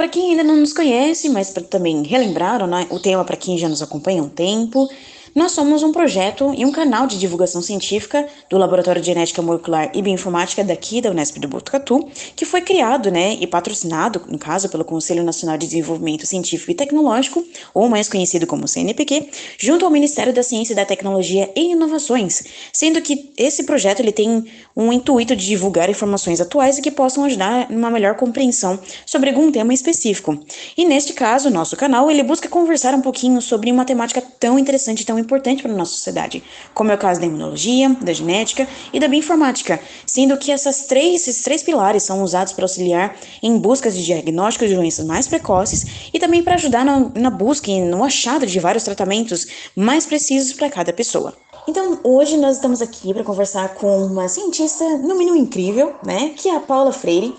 para quem ainda não nos conhece, mas para também relembrar né, o tema para quem já nos acompanha há um tempo, nós somos um projeto e um canal de divulgação científica do Laboratório de Genética Molecular e Bioinformática daqui da Unesp do Botucatu, que foi criado né, e patrocinado, no caso, pelo Conselho Nacional de Desenvolvimento Científico e Tecnológico, ou mais conhecido como CNPq, junto ao Ministério da Ciência, da Tecnologia e Inovações, sendo que esse projeto ele tem um intuito de divulgar informações atuais e que possam ajudar numa melhor compreensão sobre algum tema específico. E neste caso, nosso canal ele busca conversar um pouquinho sobre uma temática tão interessante, tão importante para a nossa sociedade, como é o caso da imunologia, da genética e da bioinformática, sendo que essas três, esses três pilares são usados para auxiliar em buscas de diagnóstico de doenças mais precoces e também para ajudar na, na busca e no achado de vários tratamentos mais precisos para cada pessoa. Então, hoje nós estamos aqui para conversar com uma cientista, no mínimo incrível, né, que é a Paula Freire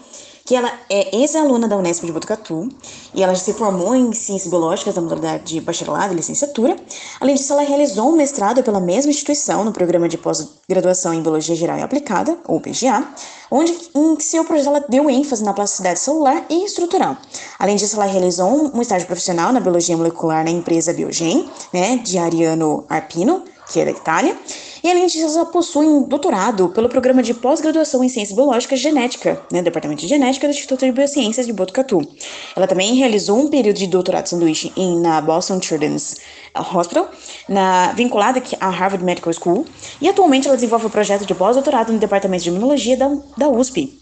que ela é ex-aluna da Unesp de Botucatu e ela já se formou em Ciências Biológicas da modalidade de bacharelado e licenciatura. Além disso, ela realizou um mestrado pela mesma instituição no programa de pós-graduação em Biologia Geral e Aplicada, ou PGA, onde em seu projeto ela deu ênfase na plasticidade celular e estrutural. Além disso, ela realizou um estágio profissional na Biologia Molecular na empresa Biogen, né, de Ariano Arpino, que é da Itália, e além disso, ela possui um doutorado pelo programa de pós-graduação em Ciências Biológicas e Genética, né, Departamento de Genética do Instituto de Biociências de Botucatu. Ela também realizou um período de doutorado sanduíche em, na Boston Children's Hospital, na, vinculada à Harvard Medical School, e atualmente ela desenvolve o um projeto de pós-doutorado no Departamento de Imunologia da, da USP,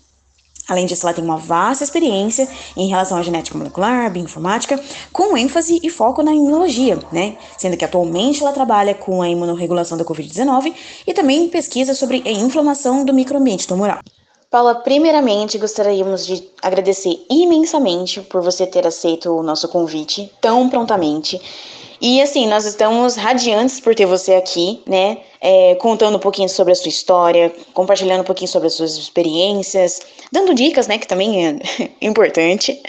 Além disso, ela tem uma vasta experiência em relação à genética molecular, bioinformática, com ênfase e foco na imunologia, né? Sendo que atualmente ela trabalha com a imunorregulação da Covid-19 e também pesquisa sobre a inflamação do microambiente tumoral. Paula, primeiramente gostaríamos de agradecer imensamente por você ter aceito o nosso convite tão prontamente e assim, nós estamos radiantes por ter você aqui, né? É, contando um pouquinho sobre a sua história, compartilhando um pouquinho sobre as suas experiências, dando dicas, né? Que também é importante.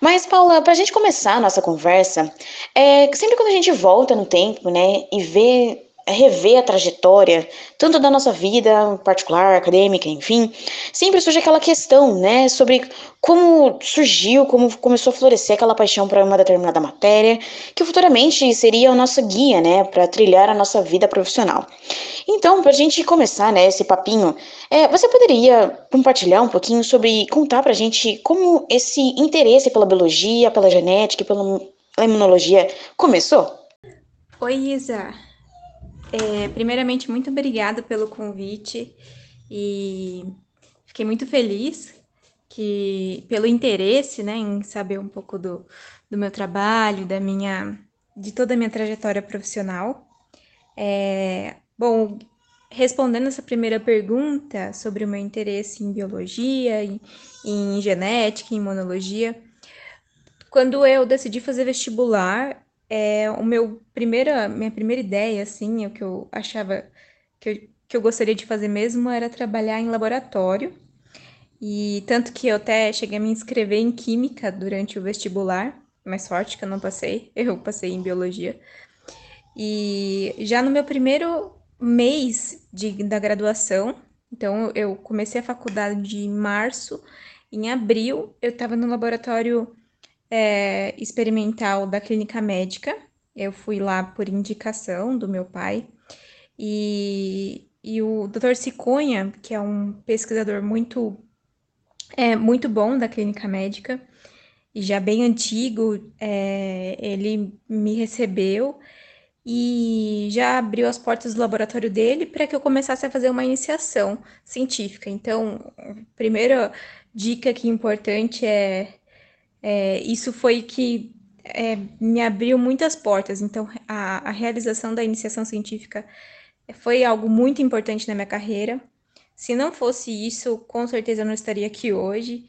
Mas, Paula, para a gente começar a nossa conversa, é, sempre quando a gente volta no tempo, né, e vê rever a trajetória, tanto da nossa vida particular, acadêmica, enfim, sempre surge aquela questão, né, sobre como surgiu, como começou a florescer aquela paixão para uma determinada matéria, que futuramente seria a nossa guia, né, para trilhar a nossa vida profissional. Então, para a gente começar, né, esse papinho, é, você poderia compartilhar um pouquinho sobre, contar para a gente como esse interesse pela biologia, pela genética e pela imunologia começou? Oi, Isa. É, primeiramente, muito obrigada pelo convite e fiquei muito feliz que pelo interesse, né, em saber um pouco do, do meu trabalho, da minha, de toda a minha trajetória profissional. É, bom, respondendo essa primeira pergunta sobre o meu interesse em biologia, em, em genética, em imunologia, quando eu decidi fazer vestibular, é, o meu primeira, minha primeira ideia, assim, o que eu achava que eu, que eu gostaria de fazer mesmo era trabalhar em laboratório. E tanto que eu até cheguei a me inscrever em química durante o vestibular, mais sorte que eu não passei, eu passei em biologia. E já no meu primeiro mês de, da graduação, então eu comecei a faculdade em março, em abril eu estava no laboratório é, experimental da clínica médica. Eu fui lá por indicação do meu pai. E, e o Dr. Ciconha, que é um pesquisador muito, é, muito bom da clínica médica, e já bem antigo, é, ele me recebeu e já abriu as portas do laboratório dele para que eu começasse a fazer uma iniciação científica. Então, a primeira dica que é importante é é, isso foi que é, me abriu muitas portas. Então, a, a realização da iniciação científica foi algo muito importante na minha carreira. Se não fosse isso, com certeza eu não estaria aqui hoje.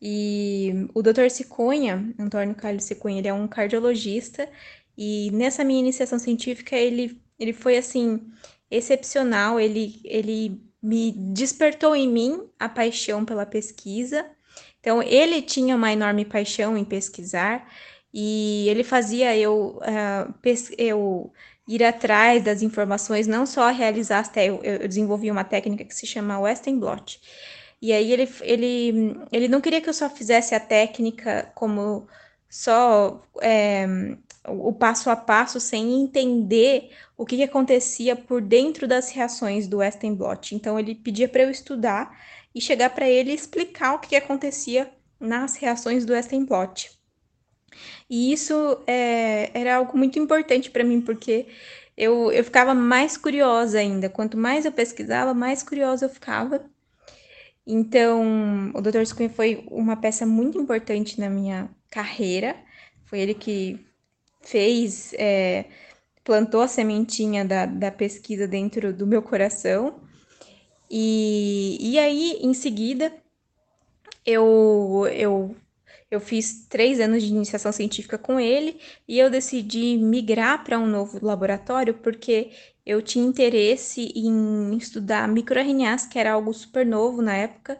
E o Dr. Ciconha, Antônio Carlos Ciconha, ele é um cardiologista e nessa minha iniciação científica ele, ele foi assim excepcional. Ele, ele me despertou em mim a paixão pela pesquisa então, ele tinha uma enorme paixão em pesquisar e ele fazia eu, uh, eu ir atrás das informações, não só realizar as eu, eu desenvolvi uma técnica que se chama Western Blot. E aí ele, ele, ele não queria que eu só fizesse a técnica como só é, o passo a passo sem entender o que, que, acontecia por dentro das reações do Western blot. Então ele pedia para eu estudar e chegar para ele explicar o que, acontecia nas reações do Western blot. E isso é, era algo muito importante para mim, porque eu, eu ficava mais curiosa ainda. Quanto mais eu pesquisava, mais curiosa eu ficava. Então, o Dr. Squin foi uma peça muito importante na minha carreira. Foi ele que fez, é, plantou a sementinha da, da pesquisa dentro do meu coração. E, e aí, em seguida, eu, eu eu fiz três anos de iniciação científica com ele e eu decidi migrar para um novo laboratório porque eu tinha interesse em estudar microRNAs, que era algo super novo na época,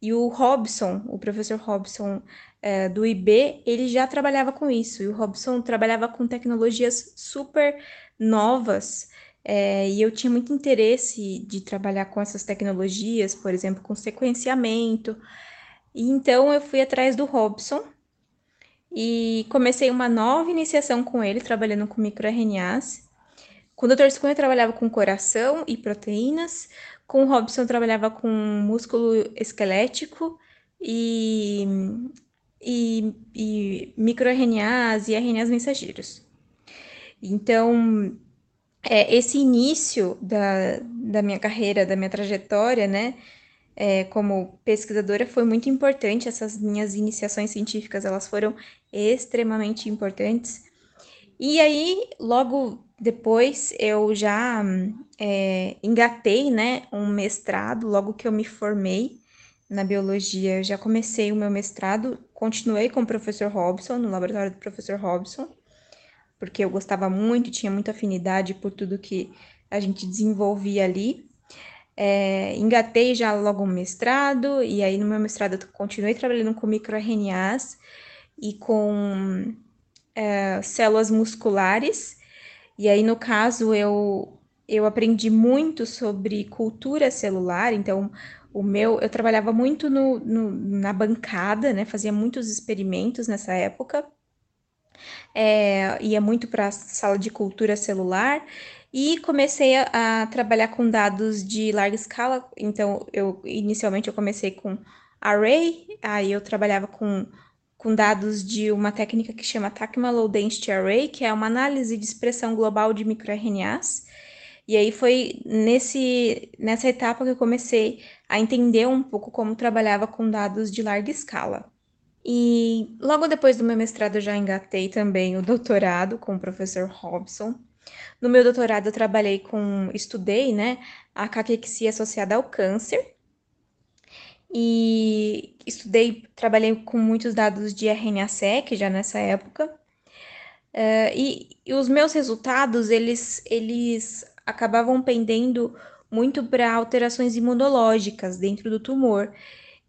e o Robson, o professor Robson é, do IB, ele já trabalhava com isso, e o Robson trabalhava com tecnologias super novas, é, e eu tinha muito interesse de trabalhar com essas tecnologias, por exemplo, com sequenciamento, e então eu fui atrás do Robson e comecei uma nova iniciação com ele, trabalhando com microRNAs. Com o Dr. Scunha eu trabalhava com coração e proteínas, com o Robson eu trabalhava com músculo esquelético e, e, e microRNAs e RNAs mensageiros. Então, é, esse início da, da minha carreira, da minha trajetória, né, é, como pesquisadora foi muito importante. Essas minhas iniciações científicas elas foram extremamente importantes. E aí, logo depois, eu já é, engatei né, um mestrado, logo que eu me formei na biologia, eu já comecei o meu mestrado, continuei com o professor Robson, no laboratório do professor Robson, porque eu gostava muito, tinha muita afinidade por tudo que a gente desenvolvia ali. É, engatei já logo um mestrado, e aí no meu mestrado eu continuei trabalhando com microRNAs e com é, células musculares. E aí, no caso, eu, eu aprendi muito sobre cultura celular, então o meu, eu trabalhava muito no, no na bancada, né? Fazia muitos experimentos nessa época. É, ia muito para a sala de cultura celular e comecei a, a, trabalhar com dados de larga escala. Então, eu inicialmente eu comecei com array, aí eu trabalhava com, com dados de uma técnica que chama Tacma Low Density Array, que é uma análise de expressão global de microRNAs. E aí foi nesse, nessa etapa que eu comecei a entender um pouco como trabalhava com dados de larga escala. E logo depois do meu mestrado já engatei também o doutorado com o professor Robson. No meu doutorado, eu trabalhei com, estudei, né, a caquexia associada ao câncer. E estudei, trabalhei com muitos dados de RNA-seq já nessa época. Uh, e, e, os meus resultados, eles, eles acabavam pendendo muito para alterações imunológicas dentro do tumor.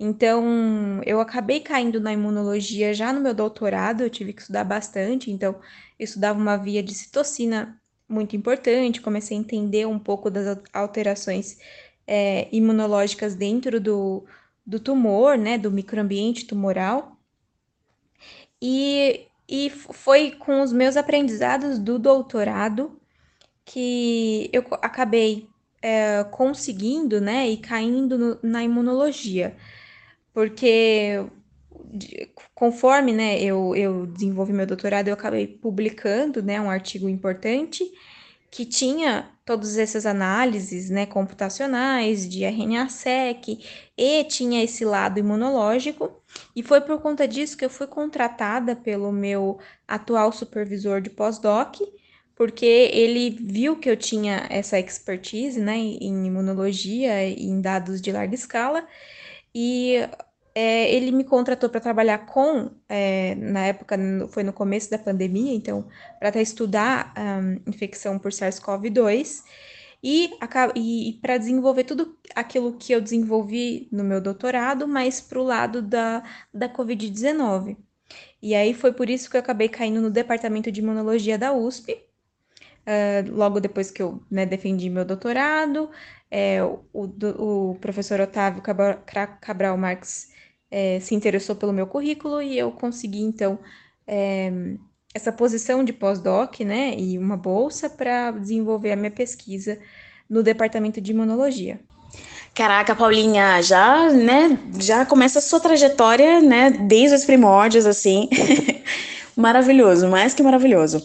Então, eu acabei caindo na imunologia já no meu doutorado, eu tive que estudar bastante, então, eu estudava uma via de citocina muito importante, comecei a entender um pouco das alterações é, imunológicas dentro do, do tumor, né, do microambiente tumoral. E, e foi com os meus aprendizados do doutorado que eu acabei é, conseguindo, né, e caindo no, na imunologia, porque conforme, né, eu, eu desenvolvi meu doutorado, eu acabei publicando, né, um artigo importante que tinha todas essas análises, né, computacionais de RNA-seq e tinha esse lado imunológico, e foi por conta disso que eu fui contratada pelo meu atual supervisor de pós-doc, porque ele viu que eu tinha essa expertise, né, em imunologia e em dados de larga escala, e é, ele me contratou para trabalhar com, é, na época, foi no começo da pandemia, então, para estudar um, infecção por SARS-CoV-2 e, e para desenvolver tudo aquilo que eu desenvolvi no meu doutorado, mas para o lado da, da Covid-19. E aí foi por isso que eu acabei caindo no departamento de imunologia da USP, uh, logo depois que eu né, defendi meu doutorado. É, o, o, professor Otávio Cabral Marques é, se interessou pelo meu currículo e eu consegui, então, é, essa posição de pós-doc, né, e uma bolsa para desenvolver a minha pesquisa no departamento de imunologia. Caraca, Paulinha, já, né, já começa a sua trajetória, né, desde os primórdios, assim. maravilhoso, mais que maravilhoso.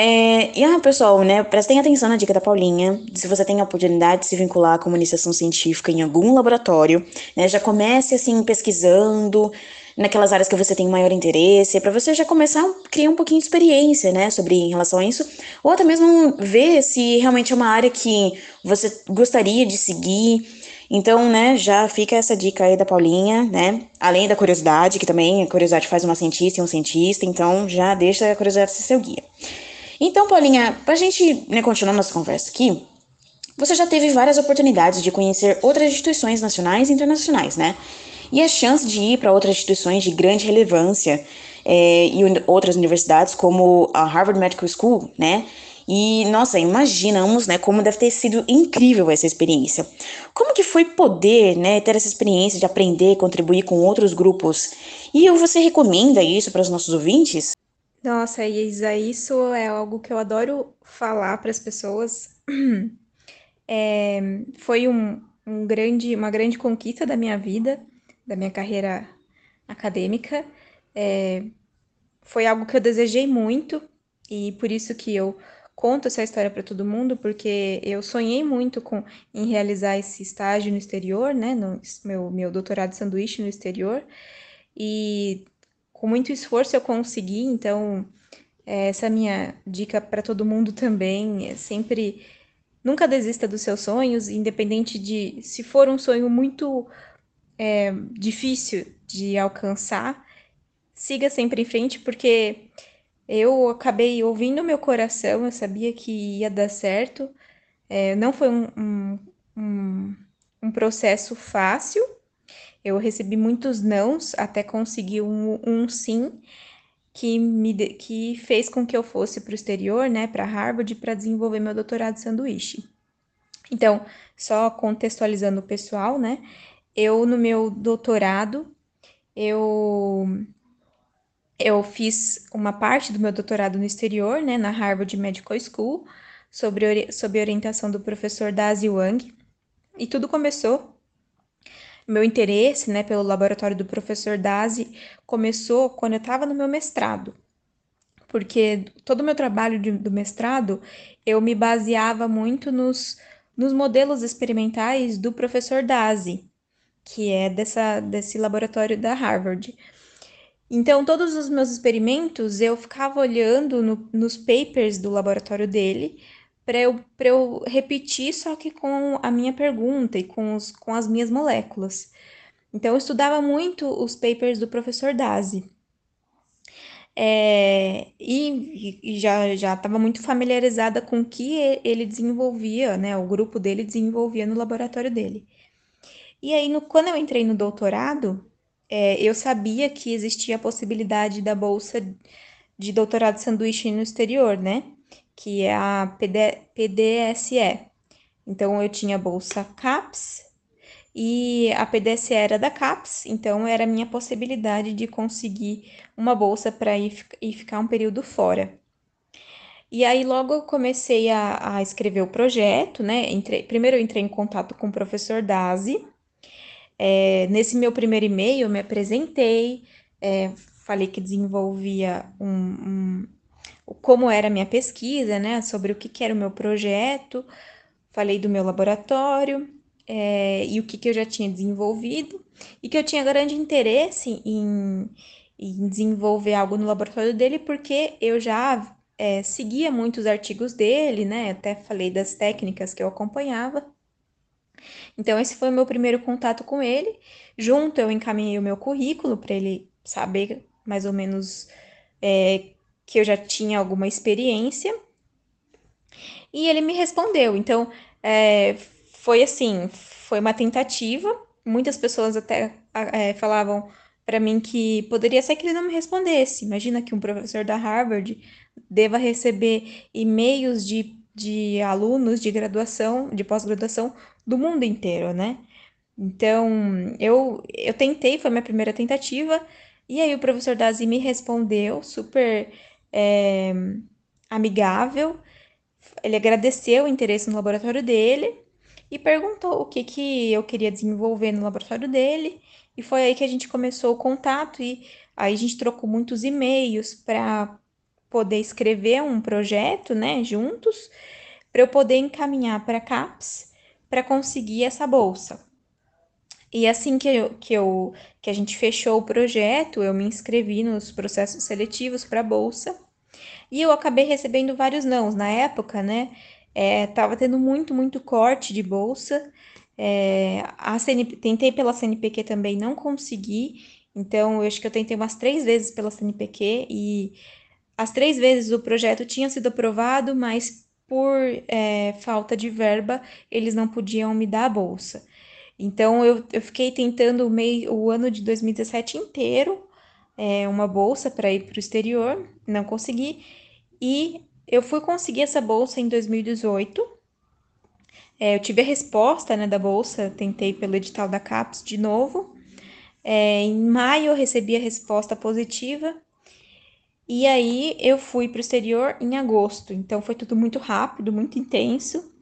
É, e ah, pessoal, né, prestem atenção na dica da Paulinha. Se você tem a oportunidade de se vincular com uma iniciação científica em algum laboratório, né, já comece assim pesquisando naquelas áreas que você tem maior interesse, para você já começar a criar um pouquinho de experiência, né, sobre em relação a isso, ou até mesmo ver se realmente é uma área que você gostaria de seguir. Então, né, já fica essa dica aí da Paulinha, né? Além da curiosidade, que também a curiosidade faz uma cientista e um cientista, então já deixa a curiosidade ser seu guia. Então, Paulinha, para a gente né, continuar nossa conversa aqui, você já teve várias oportunidades de conhecer outras instituições nacionais e internacionais, né? E a chance de ir para outras instituições de grande relevância é, e outras universidades, como a Harvard Medical School, né? E, nossa, imaginamos, né, como deve ter sido incrível essa experiência. Como que foi poder, né, ter essa experiência de aprender, contribuir com outros grupos? E você recomenda isso para os nossos ouvintes? Nossa, Isa, isso é algo que eu adoro falar para as pessoas. É, foi um, um grande, uma grande conquista da minha vida, da minha carreira acadêmica. É, foi algo que eu desejei muito e por isso que eu conto essa história para todo mundo, porque eu sonhei muito com em realizar esse estágio no exterior, né, no meu, meu doutorado de sanduíche no exterior. E com muito esforço eu consegui, então é, essa é minha dica para todo mundo também, é sempre nunca desista dos seus sonhos, independente de se for um sonho muito é, difícil de alcançar, siga sempre em frente, porque eu acabei ouvindo meu coração, eu sabia que ia dar certo. É, não foi um, um, um, um processo fácil, eu recebi muitos nãos até conseguir um, um sim que me que fez com que eu fosse para o exterior, né, para Harvard, para desenvolver meu doutorado de sanduíche. Então, só contextualizando o pessoal, né, eu no meu doutorado, eu eu fiz uma parte do meu doutorado no exterior, né, na Harvard Medical School, sobre, sob orientação do professor Dazi Wang. E tudo começou meu interesse né, pelo laboratório do professor Dazi começou quando eu estava no meu mestrado, porque todo o meu trabalho de, do mestrado eu me baseava muito nos, nos modelos experimentais do professor Dazi, que é dessa, desse laboratório da Harvard. Então, todos os meus experimentos eu ficava olhando no, nos papers do laboratório dele para eu, eu repetir, só que com a minha pergunta e com, os, com as minhas moléculas. Então, eu estudava muito os papers do professor Dazi. É, e, e, já estava muito familiarizada com o que ele desenvolvia, né? O grupo dele desenvolvia no laboratório dele. E aí, no, quando eu entrei no doutorado, é, eu sabia que existia a possibilidade da bolsa de doutorado sanduíche no exterior, né? Que é a PD, PDSE. Então eu tinha bolsa CAPS e a PDSE era da CAPS, então era a minha possibilidade de conseguir uma bolsa para ir, ir ficar um período fora. E aí logo eu comecei a, a escrever o projeto, né? Entrei, primeiro eu entrei em contato com o professor Dazi. É, nesse meu primeiro e-mail eu me apresentei, é, falei que desenvolvia um como era a minha pesquisa, né, sobre o que, que era o meu projeto, falei do meu laboratório é, e o que, que eu já tinha desenvolvido e que eu tinha grande interesse em, em desenvolver algo no laboratório dele, porque eu já é, seguia muitos artigos dele, né, até falei das técnicas que eu acompanhava. Então, esse foi o meu primeiro contato com ele. Junto, eu encaminhei o meu currículo para ele saber mais ou menos é, que eu já tinha alguma experiência. E ele me respondeu. Então, é, foi assim, foi uma tentativa. Muitas pessoas até é, falavam para mim que poderia ser que ele não me respondesse. Imagina que um professor da Harvard deva receber e-mails de, de alunos de graduação, de pós-graduação do mundo inteiro, né? Então, eu, eu tentei, foi minha primeira tentativa, e aí o professor Dazi me respondeu super é, amigável, ele agradeceu o interesse no laboratório dele e perguntou o que, que eu queria desenvolver no laboratório dele, e foi aí que a gente começou o contato, e aí a gente trocou muitos e-mails para poder escrever um projeto, né, juntos, para eu poder encaminhar para a CAPES para conseguir essa bolsa. E assim que, eu, que, eu, que a gente fechou o projeto, eu me inscrevi nos processos seletivos para a bolsa e eu acabei recebendo vários nãos. Na época, né, é, tava tendo muito, muito corte de bolsa. É, a CNP, tentei pela CNPq também, não consegui. Então, eu acho que eu tentei umas três vezes pela CNPq e as três vezes o projeto tinha sido aprovado, mas por é, falta de verba, eles não podiam me dar a bolsa. Então, eu, eu fiquei tentando o, meio, o ano de 2017 inteiro é, uma bolsa para ir para o exterior, não consegui. E eu fui conseguir essa bolsa em 2018. É, eu tive a resposta né, da bolsa, tentei pelo edital da CAPES de novo. É, em maio eu recebi a resposta positiva. E aí eu fui para o exterior em agosto. Então foi tudo muito rápido, muito intenso.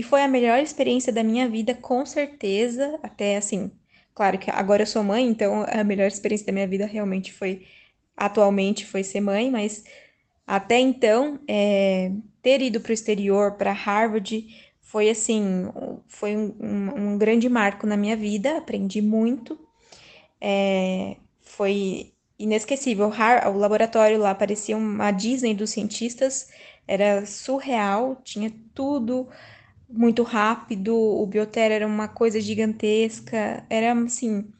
E foi a melhor experiência da minha vida, com certeza. Até assim, claro que agora eu sou mãe, então a melhor experiência da minha vida realmente foi, atualmente, foi ser mãe, mas até então, é, ter ido para o exterior, para Harvard, foi assim, foi um, um, um, grande marco na minha vida, aprendi muito. É, foi inesquecível. O laboratório lá parecia uma Disney dos cientistas, era surreal, tinha tudo muito rápido, o Bioterra era uma coisa gigantesca, era assim,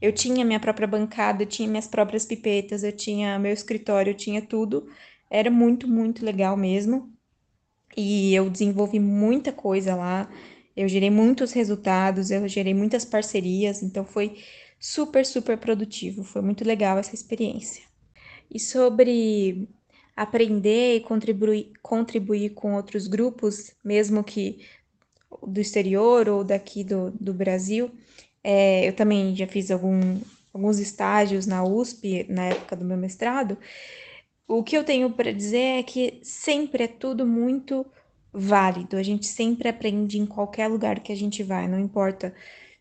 eu tinha minha própria bancada, eu tinha minhas próprias pipetas, eu tinha meu escritório, eu tinha tudo, era muito, muito legal mesmo. E eu desenvolvi muita coisa lá, eu gerei muitos resultados, eu gerei muitas parcerias, então foi super, super produtivo, foi muito legal essa experiência. E sobre aprender e contribuir, contribuir com outros grupos, mesmo que do exterior ou daqui do, do Brasil. É, eu também já fiz algum, alguns estágios na USP na época do meu mestrado. O que eu tenho para dizer é que sempre é tudo muito válido. A gente sempre aprende em qualquer lugar que a gente vai, não importa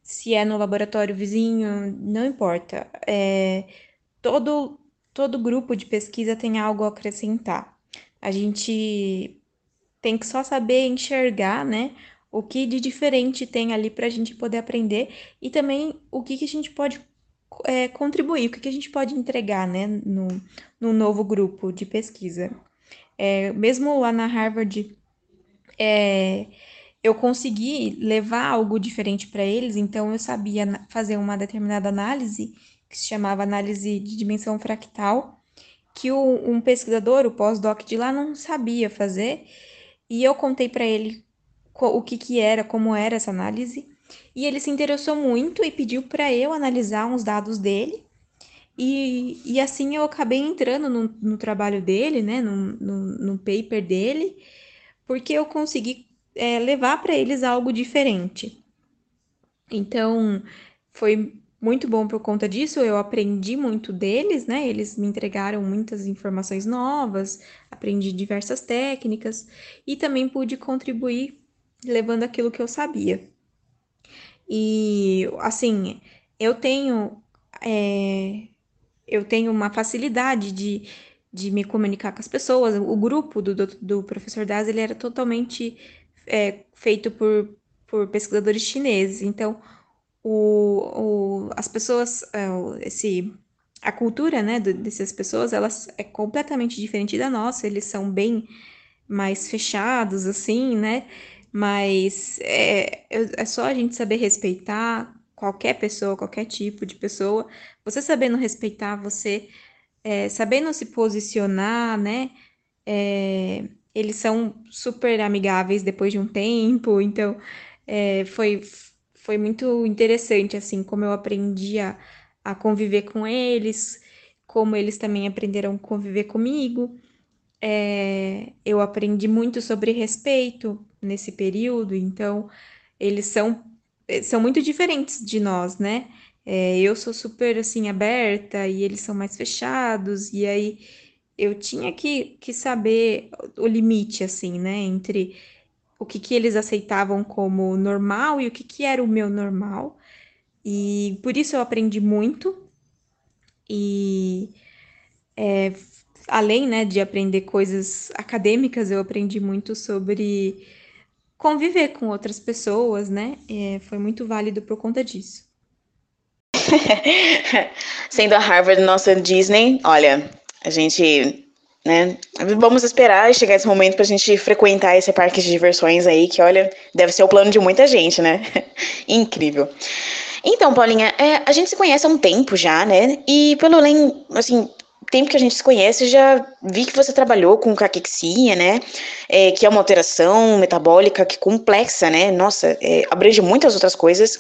se é no laboratório vizinho, não importa. É, todo todo grupo de pesquisa tem algo a acrescentar. A gente tem que só saber enxergar, né, o que de diferente tem ali para a gente poder aprender e também o que, que a gente pode é, contribuir, o que, que a gente pode entregar, né, no, no novo grupo de pesquisa. É, mesmo lá na Harvard, é, eu consegui levar algo diferente para eles, então eu sabia fazer uma determinada análise que se chamava análise de dimensão fractal, que o, um pesquisador, o pós-doc de lá, não sabia fazer, e eu contei para ele o que, que era, como era essa análise, e ele se interessou muito e pediu para eu analisar uns dados dele, e, e assim eu acabei entrando no, no trabalho dele, né, no, no, no, paper dele, porque eu consegui é, levar para eles algo diferente. Então, foi muito bom por conta disso, eu aprendi muito deles, né? Eles me entregaram muitas informações novas, aprendi diversas técnicas e também pude contribuir levando aquilo que eu sabia. E assim, eu tenho é, eu tenho uma facilidade de, de me comunicar com as pessoas. O grupo do, do, do professor Daz ele era totalmente é, feito por, por pesquisadores chineses, então o, o, as pessoas, é, esse, a cultura, né, dessas pessoas, elas é completamente diferente da nossa, eles são bem mais fechados, assim, né, mas é, é só a gente saber respeitar qualquer pessoa, qualquer tipo de pessoa, você sabendo respeitar, você é, sabendo se posicionar, né, é, eles são super amigáveis depois de um tempo, então é, foi foi muito interessante, assim, como eu aprendi a, a conviver com eles, como eles também aprenderam a conviver comigo. é, eu aprendi muito sobre respeito nesse período, então eles são, são muito diferentes de nós, né? É, eu sou super assim aberta e eles são mais fechados, e aí eu tinha que, que saber o limite, assim, né, entre o que, que eles aceitavam como normal e o que, que era o meu normal. E por isso eu aprendi muito. E é, além né, de aprender coisas acadêmicas, eu aprendi muito sobre conviver com outras pessoas, né? É, foi muito válido por conta disso. Sendo a Harvard nossa Disney, olha, a gente né? Vamos esperar chegar esse momento para a gente frequentar esse parque de diversões aí, que olha, deve ser o plano de muita gente, né? Incrível. Então, Paulinha, é, a gente se conhece há um tempo já, né? E pelo assim, tempo que a gente se conhece, já vi que você trabalhou com caquexia, né? É, que é uma alteração metabólica que complexa, né? Nossa, é, abrange muitas outras coisas,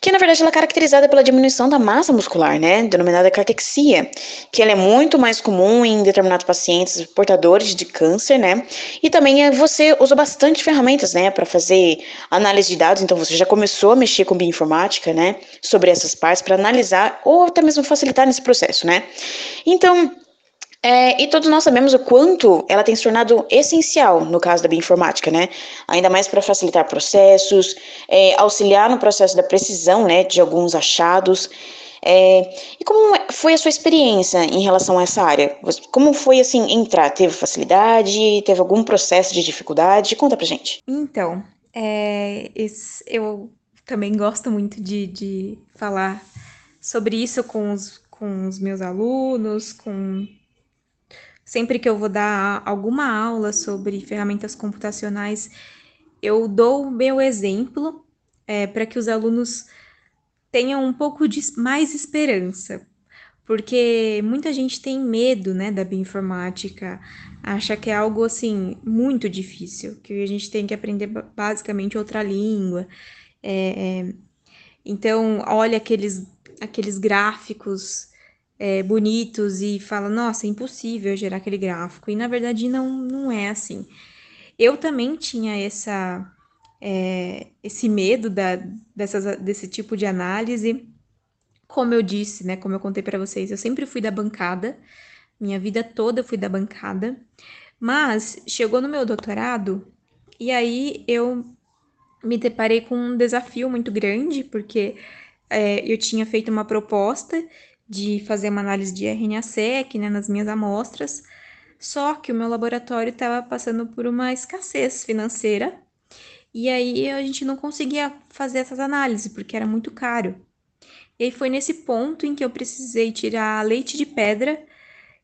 que na verdade ela é caracterizada pela diminuição da massa muscular, né? Denominada caquexia, que ela é muito mais comum em determinados pacientes portadores de câncer, né? E também é, você usa bastante ferramentas, né? Para fazer análise de dados, então você já começou a mexer com bioinformática, né? Sobre essas partes, para analisar ou até mesmo facilitar nesse processo, né? Então, é, e todos nós sabemos o quanto ela tem se tornado essencial no caso da bioinformática, né? Ainda mais para facilitar processos, é, auxiliar no processo da precisão, né, de alguns achados. É, e como foi a sua experiência em relação a essa área? Como foi assim entrar? Teve facilidade? Teve algum processo de dificuldade? Conta pra gente. Então, é, esse, eu também gosto muito de, de falar sobre isso com os, com os meus alunos, com Sempre que eu vou dar alguma aula sobre ferramentas computacionais, eu dou o meu exemplo é, para que os alunos tenham um pouco de mais esperança, porque muita gente tem medo, né, da bioinformática, acha que é algo assim muito difícil, que a gente tem que aprender basicamente outra língua. É, é, então, olha aqueles, aqueles gráficos é, bonitos e fala, nossa, é impossível gerar aquele gráfico. E na verdade não, não é assim. Eu também tinha essa, é, esse medo da, dessas, desse tipo de análise. Como eu disse, né? Como eu contei para vocês, eu sempre fui da bancada, minha vida toda fui da bancada. Mas chegou no meu doutorado e aí eu me deparei com um desafio muito grande, porque é, eu tinha feito uma proposta de fazer uma análise de RNA-seq né, nas minhas amostras, só que o meu laboratório estava passando por uma escassez financeira e aí a gente não conseguia fazer essas análises porque era muito caro. E foi nesse ponto em que eu precisei tirar leite de pedra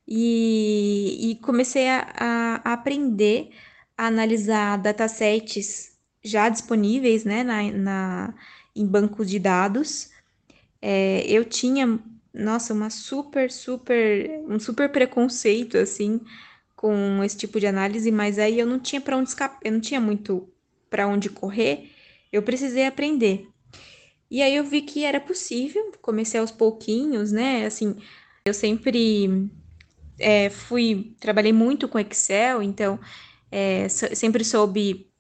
e, e comecei a, a, aprender a analisar datasets já disponíveis né, na, na, em bancos de dados. É, eu tinha nossa, uma super, super, um super preconceito, assim, com esse tipo de análise, mas aí eu não tinha para onde escapar, eu não tinha muito para onde correr, eu precisei aprender. E aí eu vi que era possível, comecei aos pouquinhos, né? Assim, eu sempre é, fui, trabalhei muito com Excel, então é, sempre soube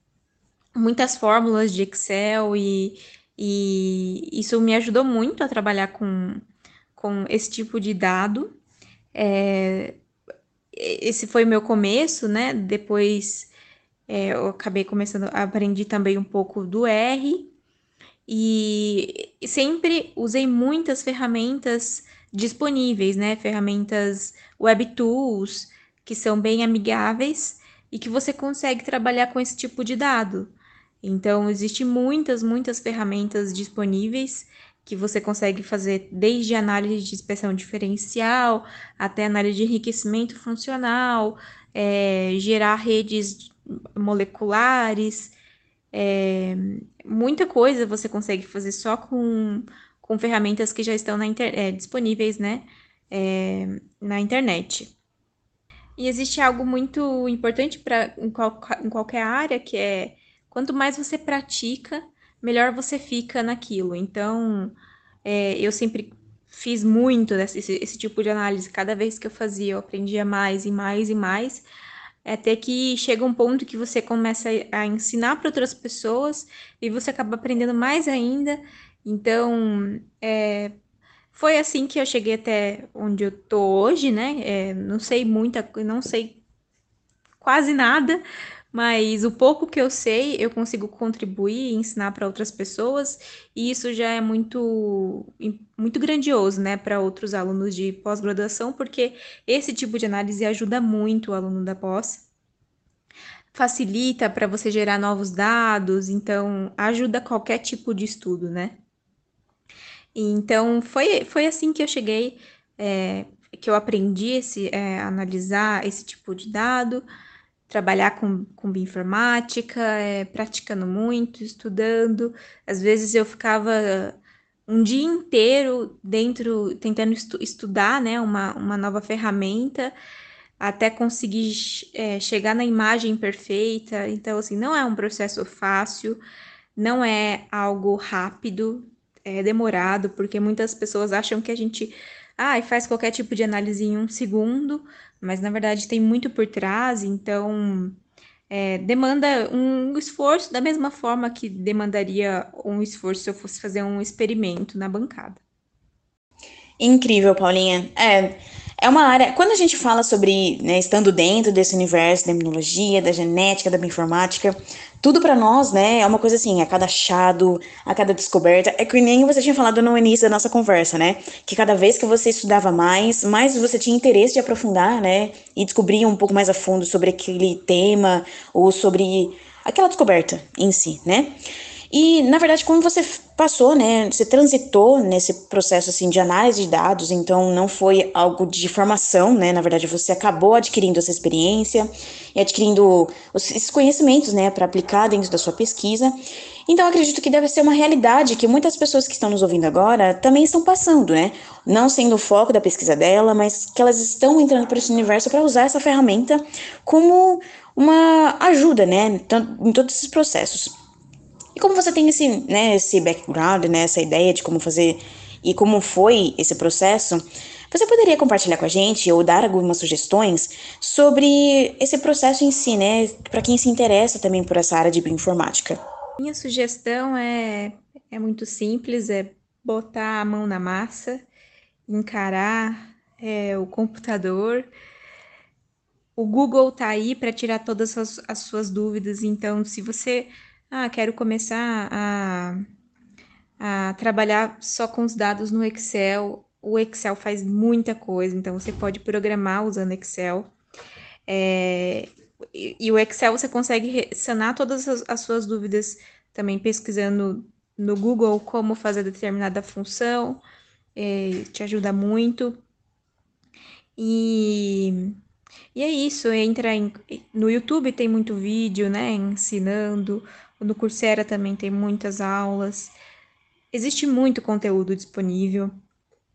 muitas fórmulas de Excel e, e isso me ajudou muito a trabalhar com, com esse tipo de dado. É, esse foi o meu começo, né? Depois é, eu acabei começando, aprendi também um pouco do R e sempre usei muitas ferramentas disponíveis, né? Ferramentas web tools que são bem amigáveis e que você consegue trabalhar com esse tipo de dado. Então, existem muitas, muitas ferramentas disponíveis que você consegue fazer desde análise de inspeção diferencial até análise de enriquecimento funcional, é, gerar redes moleculares, é, muita coisa você consegue fazer só com, com ferramentas que já estão inter, é, disponíveis né, é, na internet. E existe algo muito importante para em, qual, em qualquer área que é quanto mais você pratica, melhor você fica naquilo. Então, é, eu sempre fiz muito esse, esse tipo de análise. Cada vez que eu fazia, eu aprendia mais e mais e mais, até que chega um ponto que você começa a ensinar para outras pessoas e você acaba aprendendo mais ainda. Então, é, foi assim que eu cheguei até onde eu tô hoje, né? É, não sei muita, não sei quase nada, mas o pouco que eu sei, eu consigo contribuir e ensinar para outras pessoas, e isso já é muito, muito grandioso, né, para outros alunos de pós-graduação, porque esse tipo de análise ajuda muito o aluno da pós. Facilita para você gerar novos dados, então ajuda qualquer tipo de estudo, né? Então foi, foi assim que eu cheguei, é, que eu aprendi esse, é, analisar esse tipo de dado trabalhar com, com bioinformática, é, praticando muito, estudando. Às vezes eu ficava um dia inteiro dentro, tentando estu estudar né, uma, uma nova ferramenta, até conseguir é, chegar na imagem perfeita. Então, assim, não é um processo fácil, não é algo rápido, é demorado, porque muitas pessoas acham que a gente ah, faz qualquer tipo de análise em um segundo, mas na verdade tem muito por trás, então é, demanda um esforço da mesma forma que demandaria um esforço se eu fosse fazer um experimento na bancada. Incrível, Paulinha. É, é uma área. Quando a gente fala sobre, né, estando dentro desse universo da imunologia, da genética, da bioinformática, tudo para nós, né, é uma coisa assim, a cada achado, a cada descoberta, é que nem você tinha falado no início da nossa conversa, né, que cada vez que você estudava mais, mais você tinha interesse de aprofundar, né, e descobrir um pouco mais a fundo sobre aquele tema ou sobre aquela descoberta em si, né. E, na verdade, como você passou, né, você transitou nesse processo, assim, de análise de dados, então não foi algo de formação, né, na verdade você acabou adquirindo essa experiência e adquirindo esses conhecimentos, né, para aplicar dentro da sua pesquisa. Então, acredito que deve ser uma realidade que muitas pessoas que estão nos ouvindo agora também estão passando, né, não sendo o foco da pesquisa dela, mas que elas estão entrando para esse universo para usar essa ferramenta como uma ajuda, né, em todos esses processos. E como você tem esse, né, esse background, né, essa ideia de como fazer e como foi esse processo, você poderia compartilhar com a gente ou dar algumas sugestões sobre esse processo em si, né, para quem se interessa também por essa área de bioinformática? Minha sugestão é, é muito simples, é botar a mão na massa, encarar é, o computador. O Google tá aí para tirar todas as, as suas dúvidas, então se você ah, quero começar a, a trabalhar só com os dados no Excel. O Excel faz muita coisa, então você pode programar usando Excel. É, e, e, o Excel você consegue sanar todas as, as suas dúvidas também pesquisando no Google como fazer determinada função, é, te ajuda muito. E, e é isso, entra em, no YouTube tem muito vídeo, né, ensinando, no Coursera também tem muitas aulas. Existe muito conteúdo disponível.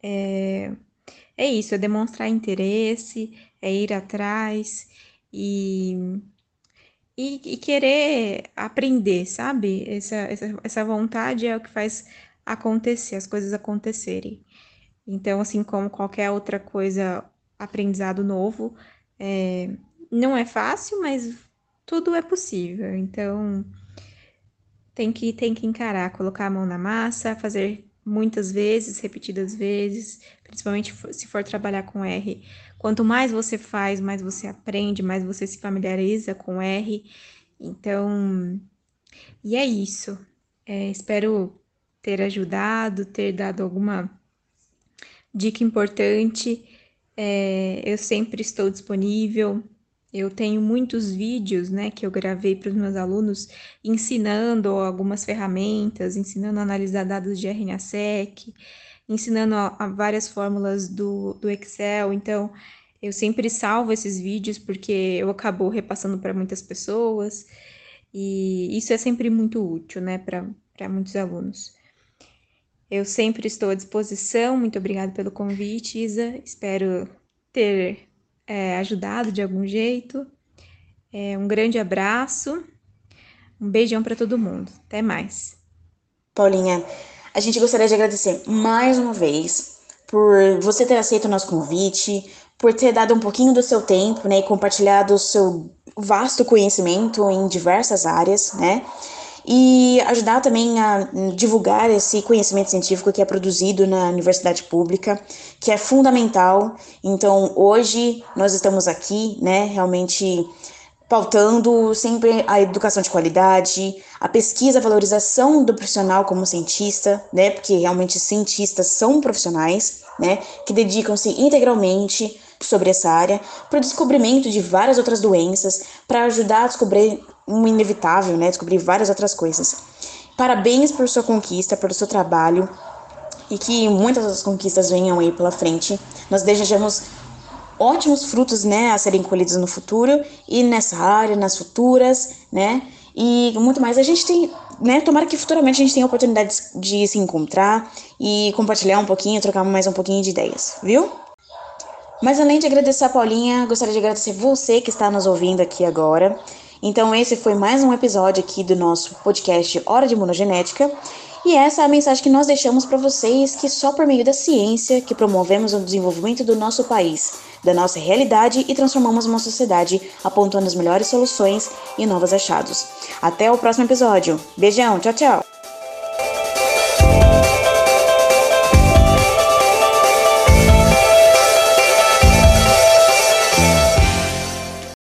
É, é isso, é demonstrar interesse, é ir atrás e, e, e querer aprender, sabe? Essa, essa, essa vontade é o que faz acontecer, as coisas acontecerem. Então, assim como qualquer outra coisa, aprendizado novo, é, não é fácil, mas tudo é possível. Então, tem que, tem que encarar, colocar a mão na massa, fazer muitas vezes, repetidas vezes, principalmente se for trabalhar com R. Quanto mais você faz, mais você aprende, mais você se familiariza com R. Então, e é isso. É, espero ter ajudado, ter dado alguma dica importante. É, eu sempre estou disponível. Eu tenho muitos vídeos, né, que eu gravei para os meus alunos ensinando algumas ferramentas, ensinando a analisar dados de RNA-seq, ensinando a, a várias fórmulas do, do Excel. Então, eu sempre salvo esses vídeos porque eu acabo repassando para muitas pessoas e isso é sempre muito útil, né, para muitos alunos. Eu sempre estou à disposição. Muito obrigada pelo convite, Isa. Espero ter é, ajudado de algum jeito. É, um grande abraço, um beijão para todo mundo. Até mais. Paulinha, a gente gostaria de agradecer mais uma vez por você ter aceito o nosso convite, por ter dado um pouquinho do seu tempo, né, e compartilhado o seu vasto conhecimento em diversas áreas, né? E ajudar também a divulgar esse conhecimento científico que é produzido na universidade pública, que é fundamental. Então, hoje nós estamos aqui, né, realmente pautando sempre a educação de qualidade, a pesquisa, a valorização do profissional como cientista, né, porque realmente cientistas são profissionais, né, que dedicam-se integralmente sobre essa área, para o descobrimento de várias outras doenças, para ajudar a descobrir um inevitável, né, descobrir várias outras coisas. Parabéns por sua conquista, pelo seu trabalho e que muitas outras conquistas venham aí pela frente. Nós desejamos ótimos frutos, né, a serem colhidos no futuro e nessa área, nas futuras, né? E muito mais. A gente tem, né? Tomara que futuramente a gente tenha oportunidades de se encontrar e compartilhar um pouquinho, trocar mais um pouquinho de ideias, viu? Mas além de agradecer a Paulinha, gostaria de agradecer você que está nos ouvindo aqui agora. Então, esse foi mais um episódio aqui do nosso podcast Hora de Imunogenética. E essa é a mensagem que nós deixamos para vocês que só por meio da ciência que promovemos o desenvolvimento do nosso país, da nossa realidade e transformamos uma sociedade apontando as melhores soluções e novos achados. Até o próximo episódio. Beijão, tchau, tchau.